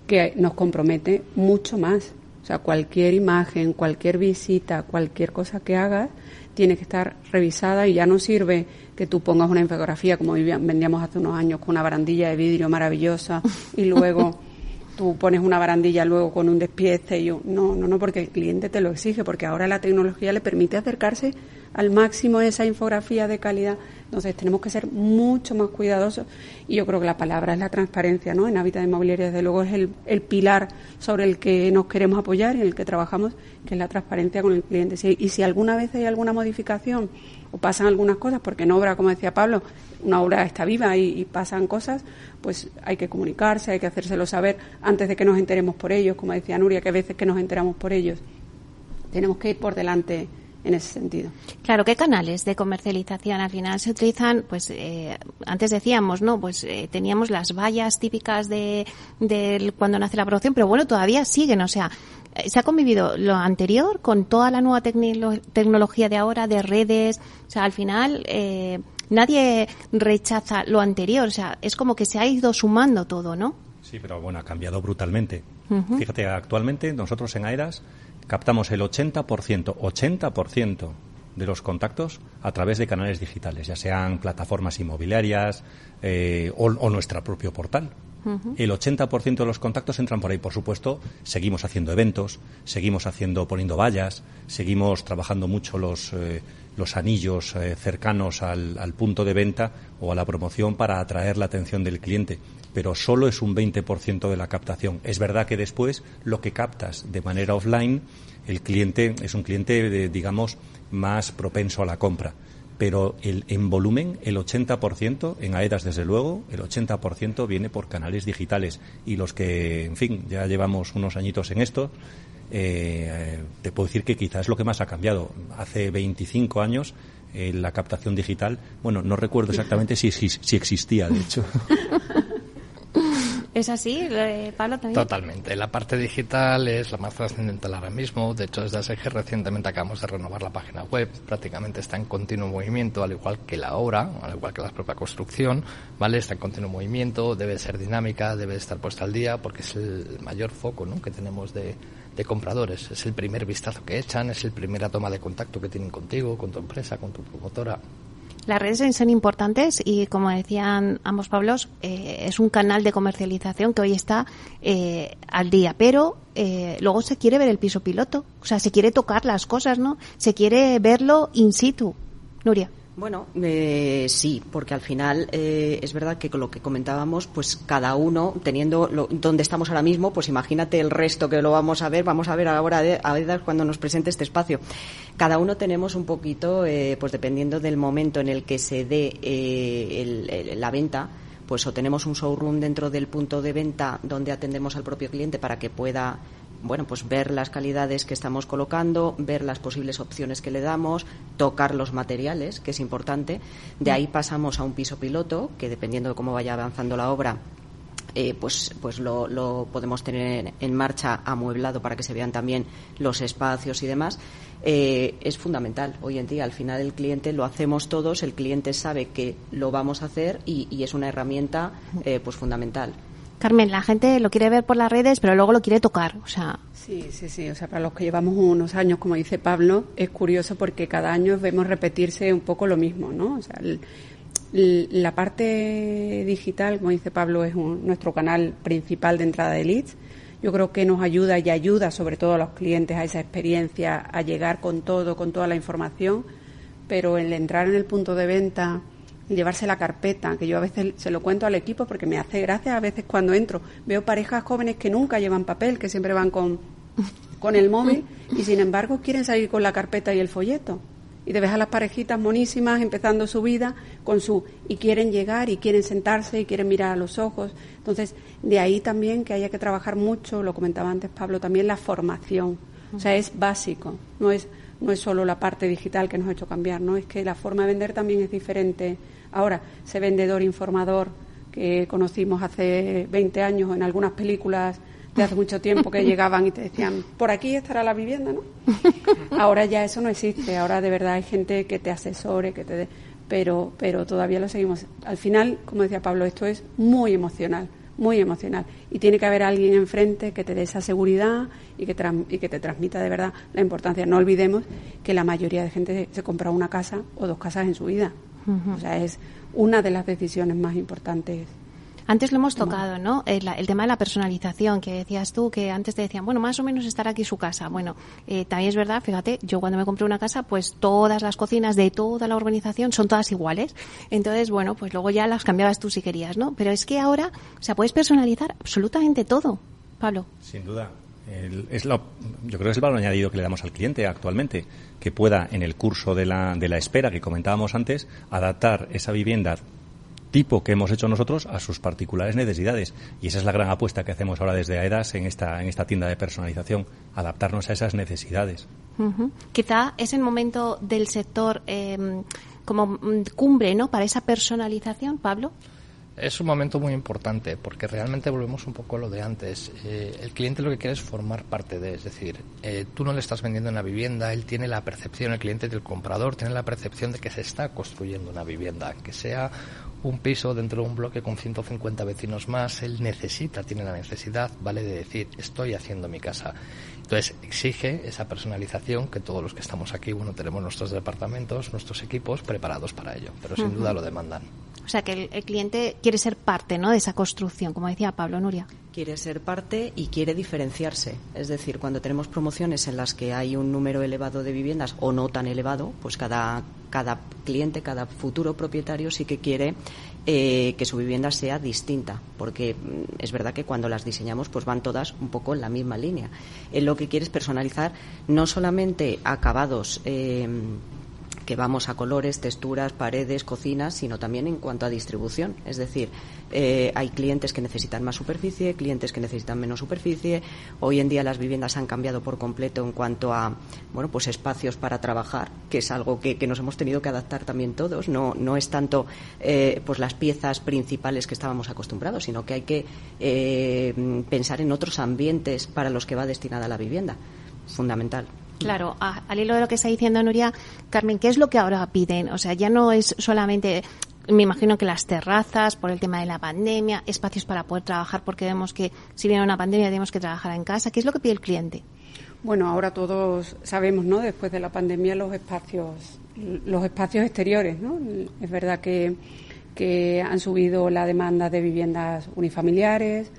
que nos compromete mucho más. O sea, cualquier imagen, cualquier visita, cualquier cosa que hagas, tiene que estar revisada y ya no sirve que tú pongas una infografía como vendíamos hace unos años con una barandilla de vidrio maravillosa y luego *laughs* tú pones una barandilla luego con un despiece y yo, no, no, no, porque el cliente te lo exige, porque ahora la tecnología le permite acercarse al máximo esa infografía de calidad. Entonces tenemos que ser mucho más cuidadosos y yo creo que la palabra es la transparencia, ¿no? En Hábitat Inmobiliaria, desde luego, es el, el pilar sobre el que nos queremos apoyar y en el que trabajamos, que es la transparencia con el cliente. y si alguna vez hay alguna modificación o pasan algunas cosas, porque en obra, como decía Pablo, una obra está viva y, pasan cosas, pues hay que comunicarse, hay que hacérselo saber antes de que nos enteremos por ellos, como decía Nuria, que a veces que nos enteramos por ellos. Tenemos que ir por delante en ese sentido. Claro, ¿qué canales de comercialización al final se utilizan? Pues eh, antes decíamos, ¿no? Pues eh, teníamos las vallas típicas de, de, cuando nace la producción, pero bueno, todavía siguen, o sea, eh, se ha convivido lo anterior con toda la nueva tecnología de ahora, de redes, o sea, al final eh, nadie rechaza lo anterior, o sea, es como que se ha ido sumando todo, ¿no? Sí, pero bueno, ha cambiado brutalmente. Fíjate, actualmente nosotros en AERAS captamos el 80%, 80% de los contactos a través de canales digitales, ya sean plataformas inmobiliarias eh, o, o nuestro propio portal. El 80% de los contactos entran por ahí. Por supuesto, seguimos haciendo eventos, seguimos haciendo, poniendo vallas, seguimos trabajando mucho los, eh, los anillos eh, cercanos al, al, punto de venta o a la promoción para atraer la atención del cliente. Pero solo es un 20% de la captación. Es verdad que después lo que captas de manera offline, el cliente es un cliente, digamos, más propenso a la compra pero el, en volumen el 80%, en AEDAS desde luego, el 80% viene por canales digitales. Y los que, en fin, ya llevamos unos añitos en esto, eh, te puedo decir que quizás es lo que más ha cambiado. Hace 25 años eh, la captación digital, bueno, no recuerdo *laughs* exactamente si, si, si existía, de hecho. *laughs* ¿Es así, Pablo, también? Totalmente. La parte digital es la más trascendental ahora mismo. De hecho, desde ASG recientemente acabamos de renovar la página web. Prácticamente está en continuo movimiento, al igual que la obra, al igual que la propia construcción. ¿Vale? Está en continuo movimiento, debe ser dinámica, debe estar puesta al día, porque es el mayor foco ¿no? que tenemos de, de compradores. Es el primer vistazo que echan, es el primera toma de contacto que tienen contigo, con tu empresa, con tu promotora. Las redes son importantes y, como decían ambos Pablos, eh, es un canal de comercialización que hoy está eh, al día. Pero eh, luego se quiere ver el piso piloto, o sea, se quiere tocar las cosas, ¿no? Se quiere verlo in situ. Nuria. Bueno, eh, sí, porque al final eh, es verdad que con lo que comentábamos, pues cada uno, teniendo lo, donde estamos ahora mismo, pues imagínate el resto que lo vamos a ver, vamos a ver ahora a ver cuando nos presente este espacio. Cada uno tenemos un poquito, eh, pues dependiendo del momento en el que se dé el, la venta, pues o tenemos un showroom dentro del punto de venta donde atendemos al propio cliente para que pueda bueno, pues ver las calidades que estamos colocando, ver las posibles opciones que le damos, tocar los materiales, que es importante. De ahí pasamos a un piso piloto, que dependiendo de cómo vaya avanzando la obra, eh, pues, pues lo, podemos tener en marcha amueblado para que se vean también los espacios y demás. Eh, es fundamental hoy en día. Al final el cliente lo hacemos todos, el cliente sabe que lo vamos a hacer y, es una herramienta eh, pues fundamental. Carmen, la gente lo quiere ver por las redes, pero luego lo quiere tocar, o sea. Sí, sí, sí. O sea, para los que llevamos unos años, como dice Pablo, es curioso porque cada año vemos repetirse un poco lo mismo, ¿no? O sea, la parte digital, como dice Pablo, es nuestro canal principal de entrada de leads. Yo creo que nos ayuda y ayuda sobre todo a los clientes a esa experiencia, a llegar con todo, con toda la información, pero el entrar en el punto de venta llevarse la carpeta, que yo a veces se lo cuento al equipo porque me hace gracia a veces cuando entro. Veo parejas jóvenes que nunca llevan papel, que siempre van con, con el móvil y sin embargo quieren salir con la carpeta y el folleto. y te ves a las parejitas monísimas empezando su vida con su y quieren llegar y quieren sentarse y quieren mirar a los ojos. Entonces, de ahí también que haya que trabajar mucho, lo comentaba antes Pablo, también la formación. O sea, es básico, no es no es solo la parte digital que nos ha hecho cambiar, ¿no? Es que la forma de vender también es diferente. Ahora, ese vendedor informador que conocimos hace 20 años en algunas películas de hace mucho tiempo que *laughs* llegaban y te decían, por aquí estará la vivienda, ¿no? *laughs* Ahora ya eso no existe, ahora de verdad hay gente que te asesore, que te dé, pero, pero todavía lo seguimos. Al final, como decía Pablo, esto es muy emocional, muy emocional. Y tiene que haber alguien enfrente que te dé esa seguridad y que, y que te transmita de verdad la importancia. No olvidemos que la mayoría de gente se compra una casa o dos casas en su vida. O sea, es una de las decisiones más importantes antes lo hemos tocado, ¿no? El, tema de la personalización, que decías tú, que antes te decían, bueno, más o menos estar aquí su casa. Bueno, eh, también es verdad, fíjate, yo cuando me compré una casa, pues todas las cocinas de toda la urbanización son todas iguales. Entonces, bueno, pues luego ya las cambiabas tú si querías, ¿no? Pero es que ahora, o sea, puedes personalizar absolutamente todo. Pablo. Sin duda. Es lo, yo creo que es el valor añadido que le damos al cliente actualmente, que pueda en el curso de la, de la espera que comentábamos antes, adaptar esa vivienda tipo que hemos hecho nosotros a sus particulares necesidades. Y esa es la gran apuesta que hacemos ahora desde AEDAS en esta, en esta tienda de personalización, adaptarnos a esas necesidades. Quizá es el momento del sector em, como mm, cumbre ¿no? para esa personalización, Pablo. Es un momento muy importante porque realmente volvemos un poco a lo de antes. Eh, el cliente lo que quiere es formar parte de, es decir, eh, tú no le estás vendiendo una vivienda, él tiene la percepción, el cliente del comprador tiene la percepción de que se está construyendo una vivienda, que sea un piso dentro de un bloque con 150 vecinos más, él necesita, tiene la necesidad, vale, de decir, estoy haciendo mi casa. Entonces, exige esa personalización que todos los que estamos aquí, bueno, tenemos nuestros departamentos, nuestros equipos preparados para ello, pero sin duda lo demandan. O sea, que el, cliente quiere ser parte ¿no? de esa construcción, como decía Pablo Nuria. Quiere ser parte y quiere diferenciarse. Es decir, cuando tenemos promociones en las que hay un número elevado de viviendas o no tan elevado, pues cada, cada cliente, cada futuro propietario sí que quiere eh, que su vivienda sea distinta, porque mm, es verdad que cuando las diseñamos pues van todas un poco en la misma línea. Él lo que quiere es personalizar no solamente acabados eh, que vamos a colores, texturas, paredes, cocinas, sino también en cuanto a distribución. Es decir, eh, hay clientes que necesitan más superficie, clientes que necesitan menos superficie. Hoy en día las viviendas han cambiado por completo en cuanto a bueno, pues espacios para trabajar, que es algo que, nos hemos tenido que adaptar también todos. No, no es tanto eh, pues las piezas principales que estábamos acostumbrados, sino que hay que eh, pensar en otros ambientes para los que va destinada la vivienda. Fundamental. Claro, al hilo de lo que está diciendo Nuria, Carmen, ¿qué es lo que ahora piden? O sea, ya no es solamente me imagino que las terrazas, por el tema de la pandemia, espacios para poder trabajar, porque vemos que si viene una pandemia tenemos que trabajar en casa. ¿Qué es lo que pide el cliente? Bueno, ahora todos sabemos, ¿no? Después de la pandemia, los espacios, los espacios exteriores, ¿no? Es verdad que, que han subido la demanda de viviendas unifamiliares,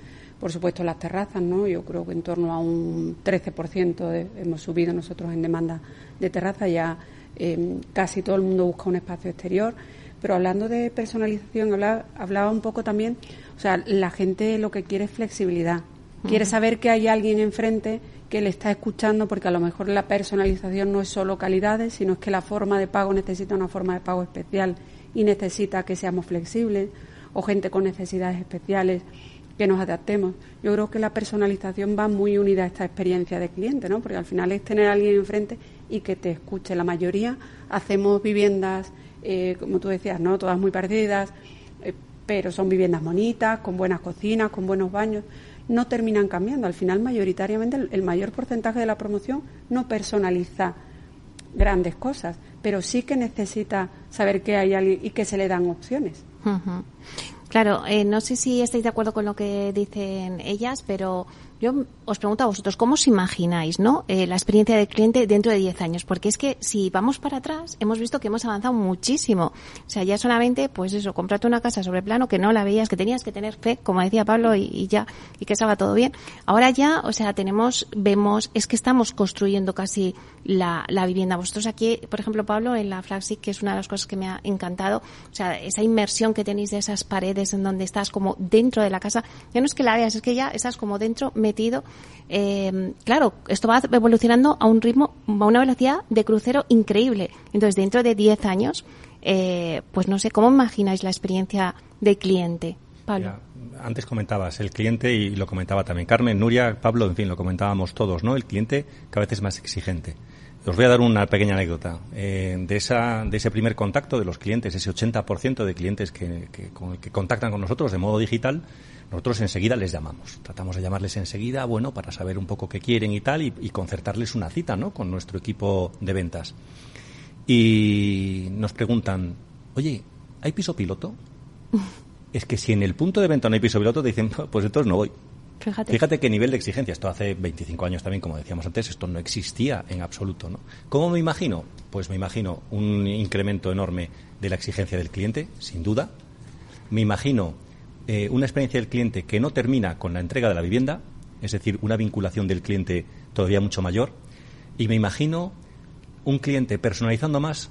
por supuesto, las terrazas, ¿no? Yo creo que en torno a un 13% hemos subido nosotros en demanda de terraza. Ya eh, casi todo el mundo busca un espacio exterior. Pero hablando de personalización, hablaba, un poco también, o sea, la gente lo que quiere es flexibilidad. Quiere saber que hay alguien enfrente que le está escuchando, porque a lo mejor la personalización no es solo calidades, sino es que la forma de pago necesita una forma de pago especial y necesita que seamos flexibles, o gente con necesidades especiales que nos adaptemos. Yo creo que la personalización va muy unida a esta experiencia de cliente, ¿no? Porque al final es tener a alguien enfrente y que te escuche. La mayoría hacemos viviendas, eh, como tú decías, ¿no? Todas muy parecidas, eh, pero son viviendas bonitas, con buenas cocinas, con buenos baños. No terminan cambiando. Al final, mayoritariamente, el, mayor porcentaje de la promoción no personaliza grandes cosas, pero sí que necesita saber que hay alguien y que se le dan opciones. Claro, eh, no sé si estáis de acuerdo con lo que dicen ellas, pero yo os pregunto a vosotros, ¿cómo os imagináis ¿no? Eh, la experiencia del cliente dentro de 10 años? Porque es que si vamos para atrás, hemos visto que hemos avanzado muchísimo. O sea, ya solamente, pues eso, comprarte una casa sobre plano que no la veías, que tenías que tener fe, como decía Pablo, y, ya, y que estaba todo bien. Ahora ya, o sea, tenemos, vemos, es que estamos construyendo casi la, la vivienda. Vosotros aquí, por ejemplo, Pablo, en la Flaxic, que es una de las cosas que me ha encantado, o sea, esa inmersión que tenéis de esas paredes redes en donde estás como dentro de la casa. Ya no es que la veas, es que ya estás como dentro metido. Eh, claro, esto va evolucionando a un ritmo, a una velocidad de crucero increíble. Entonces, dentro de 10 años, eh, pues no sé, ¿cómo imagináis la experiencia del cliente? Pablo. antes comentabas el cliente y lo comentaba también Carmen, Nuria, Pablo, en fin, lo comentábamos todos, ¿no? El cliente cada vez es más exigente. Os voy a dar una pequeña anécdota. Eh, de, esa, de ese primer contacto de los clientes, ese 80% de clientes que, que, que contactan con nosotros de modo digital, nosotros enseguida les llamamos. Tratamos de llamarles enseguida, bueno, para saber un poco qué quieren y tal, y, y concertarles una cita, ¿no? Con nuestro equipo de ventas. Y nos preguntan, oye, ¿hay piso piloto? *laughs* es que si en el punto de venta no hay piso piloto, te dicen, pues entonces no voy. Fíjate. Fíjate qué nivel de exigencia. Esto hace 25 años también, como decíamos antes, esto no existía en absoluto. ¿no? ¿Cómo me imagino? Pues me imagino un incremento enorme de la exigencia del cliente, sin duda. Me imagino eh, una experiencia del cliente que no termina con la entrega de la vivienda, es decir, una vinculación del cliente todavía mucho mayor. Y me imagino un cliente personalizando más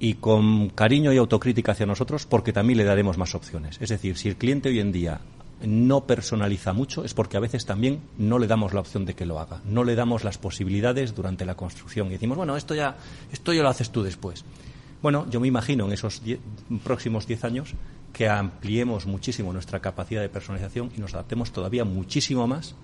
y con cariño y autocrítica hacia nosotros porque también le daremos más opciones. Es decir, si el cliente hoy en día no personaliza mucho es porque a veces también no le damos la opción de que lo haga, no le damos las posibilidades durante la construcción y decimos, bueno, esto ya, esto ya lo haces tú después. Bueno, yo me imagino en esos próximos 10 años que ampliemos muchísimo nuestra capacidad de personalización y nos adaptemos todavía muchísimo más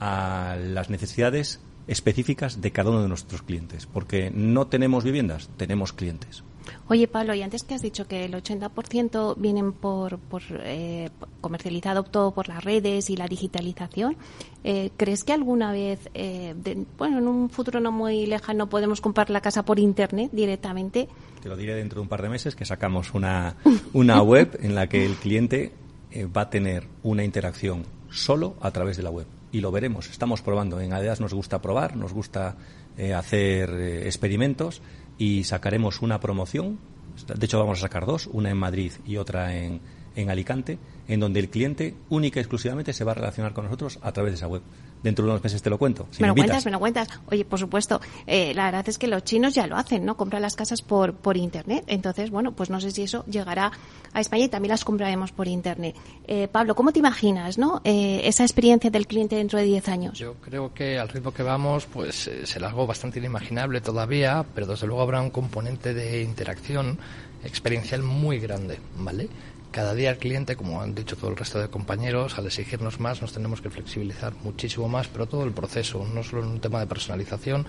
a las necesidades específicas de cada uno de nuestros clientes, porque no tenemos viviendas, tenemos clientes. Oye, Pablo, y antes que has dicho que el 80% vienen por, por eh, comercializado todo por las redes y la digitalización, eh, ¿crees que alguna vez, eh, de, bueno, en un futuro no muy lejano podemos comprar la casa por Internet directamente? Te lo diré dentro de un par de meses que sacamos una, una *laughs* web en la que el cliente eh, va a tener una interacción solo a través de la web. Y lo veremos. Estamos probando. En ADEAS nos gusta probar, nos gusta eh, hacer experimentos y sacaremos una promoción. De hecho, vamos a sacar dos, una en Madrid y otra en, en Alicante, en donde el cliente única y exclusivamente se va a relacionar con nosotros a través de esa web. Dentro de unos meses te lo cuento. Si me, me lo invitas. cuentas, me lo cuentas. Oye, por supuesto, eh, la verdad es que los chinos ya lo hacen, ¿no? Compran las casas por, por Internet. Entonces, bueno, pues no sé si eso llegará a España y también las compraremos por Internet. Eh, Pablo, ¿cómo te imaginas, no? Eh, esa experiencia del cliente dentro de 10 años. Yo creo que al ritmo que vamos, pues eh, será algo bastante inimaginable todavía, pero desde luego habrá un componente de interacción experiencial muy grande, ¿vale? Cada día el cliente, como han dicho todo el resto de compañeros, al exigirnos más nos tenemos que flexibilizar muchísimo más, pero todo el proceso, no solo en un tema de personalización.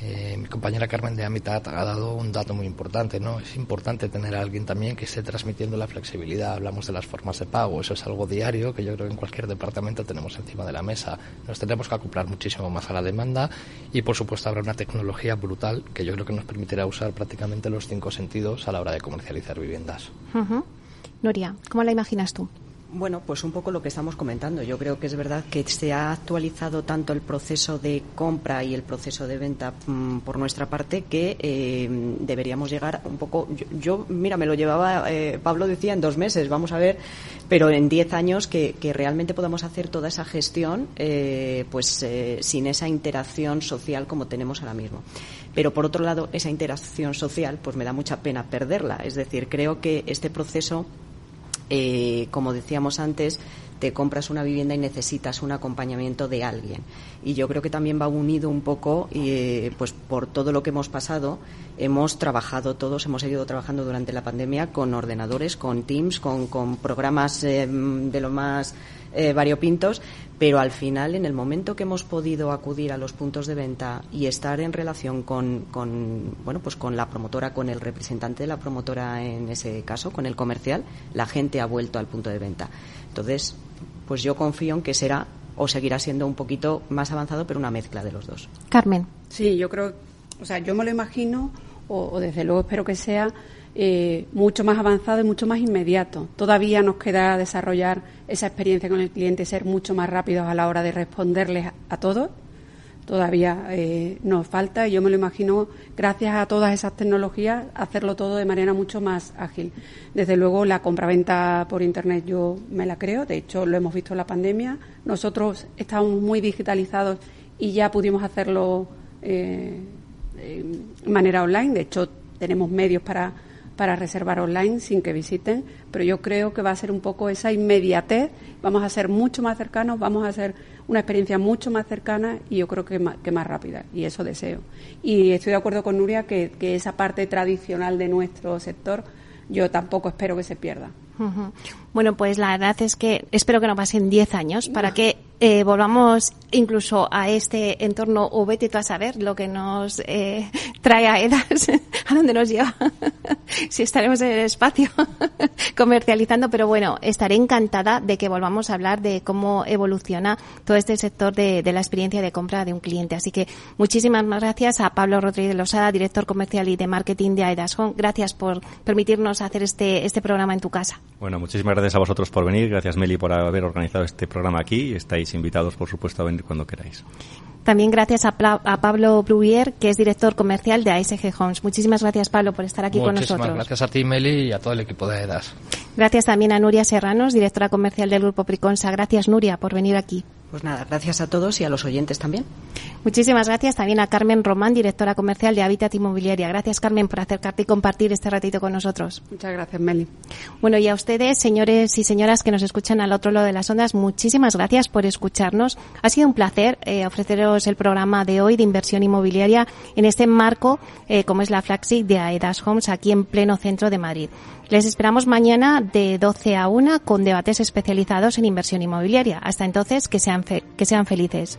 Eh, mi compañera Carmen de Amitat ha dado un dato muy importante, ¿no? Es importante tener a alguien también que esté transmitiendo la flexibilidad. Hablamos de las formas de pago, eso es algo diario que yo creo que en cualquier departamento tenemos encima de la mesa. Nos tenemos que acoplar muchísimo más a la demanda y, por supuesto, habrá una tecnología brutal que yo creo que nos permitirá usar prácticamente los cinco sentidos a la hora de comercializar viviendas. Uh. Nuria, ¿cómo la imaginas tú? Bueno, pues un poco lo que estamos comentando. Yo creo que es verdad que se ha actualizado tanto el proceso de compra y el proceso de venta mmm, por nuestra parte que eh, deberíamos llegar un poco. Yo, mira, me lo llevaba, eh, Pablo decía en dos meses, vamos a ver, pero en diez años que, realmente podamos hacer toda esa gestión, eh, pues sin esa interacción social como tenemos ahora mismo. Pero por otro lado, esa interacción social, pues me da mucha pena perderla. Es decir, creo que este proceso eh, como decíamos antes, te compras una vivienda y necesitas un acompañamiento de alguien. Y yo creo que también va unido un poco, eh, pues por todo lo que hemos pasado, hemos trabajado todos, hemos seguido trabajando durante la pandemia con ordenadores, con Teams, con, con programas eh, de lo más eh, variopintos, pero al final, en el momento que hemos podido acudir a los puntos de venta y estar en relación con, con, bueno, pues con la promotora, con el representante de la promotora en ese caso, con el comercial, la gente ha vuelto al punto de venta. Entonces, pues yo confío en que será o seguirá siendo un poquito más avanzado, pero una mezcla de los dos. Carmen. Sí, yo creo, o sea, yo me lo imagino, o, o desde luego espero que sea eh, mucho más avanzado y mucho más inmediato. Todavía nos queda desarrollar esa experiencia con el cliente, ser mucho más rápidos a la hora de responderles a, todos. Todavía eh, nos falta y yo me lo imagino, gracias a todas esas tecnologías, hacerlo todo de manera mucho más ágil. Desde luego, la compraventa por Internet yo me la creo, de hecho lo hemos visto en la pandemia. Nosotros estamos muy digitalizados y ya pudimos hacerlo eh, de manera online, de hecho tenemos medios para para reservar online sin que visiten, pero yo creo que va a ser un poco esa inmediatez, vamos a ser mucho más cercanos, vamos a hacer una experiencia mucho más cercana y yo creo que más, que más rápida, y eso deseo. Y estoy de acuerdo con Nuria que, que esa parte tradicional de nuestro sector yo tampoco espero que se pierda. Bueno, pues la verdad es que espero que no pasen 10 años para que eh, volvamos incluso a este entorno o vete a saber lo que nos eh, trae a EDAS, *laughs* a dónde nos lleva, *laughs* si estaremos en el espacio *laughs* comercializando, pero bueno, estaré encantada de que volvamos a hablar de cómo evoluciona todo este sector de, la experiencia de compra de un cliente. Así que muchísimas gracias a Pablo Rodríguez Losada, director comercial y de marketing de AEDAS Home. Gracias por permitirnos hacer este, este programa en tu casa. Bueno, muchísimas gracias a vosotros por venir. Gracias, Meli, por haber organizado este programa aquí. Estáis invitados, por supuesto, a venir cuando queráis. También gracias a, Pablo Bruier, que es director comercial de ASG Homes. Muchísimas gracias, Pablo, por estar aquí con nosotros. gracias a ti, Meli, y a todo el equipo de EDAS. Gracias también a Nuria Serranos, directora comercial del Grupo Priconsa. Gracias, Nuria, por venir aquí. Pues nada, gracias a todos y a los oyentes también. Muchísimas gracias también a Carmen Román, directora comercial de Habitat Inmobiliaria. Gracias, Carmen, por acercarte y compartir este ratito con nosotros. Muchas gracias, Meli. Bueno, y a ustedes, señores y señoras que nos escuchan al otro lado de las ondas, muchísimas gracias por escucharnos. Ha sido un placer eh, ofreceros el programa de hoy de inversión inmobiliaria en este marco, eh, como es la flagship de Aedas Homes, aquí en pleno centro de Madrid. Les esperamos mañana de 12 a 1 con debates especializados en inversión inmobiliaria. Hasta entonces, que sean, que sean felices.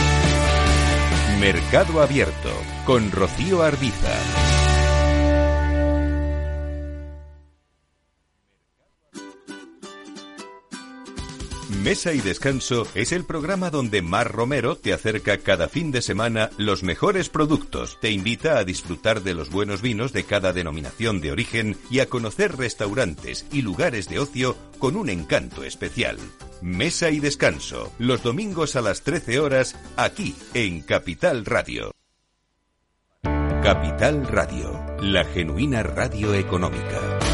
Mercado Abierto con Rocío Arbiza. Mesa y Descanso es el programa donde Mar Romero te acerca cada fin de semana los mejores productos, te invita a disfrutar de los buenos vinos de cada denominación de origen y a conocer restaurantes y lugares de ocio con un encanto especial. Mesa y Descanso, los domingos a las 13 horas, aquí en Capital Radio. Capital Radio, la genuina radio económica.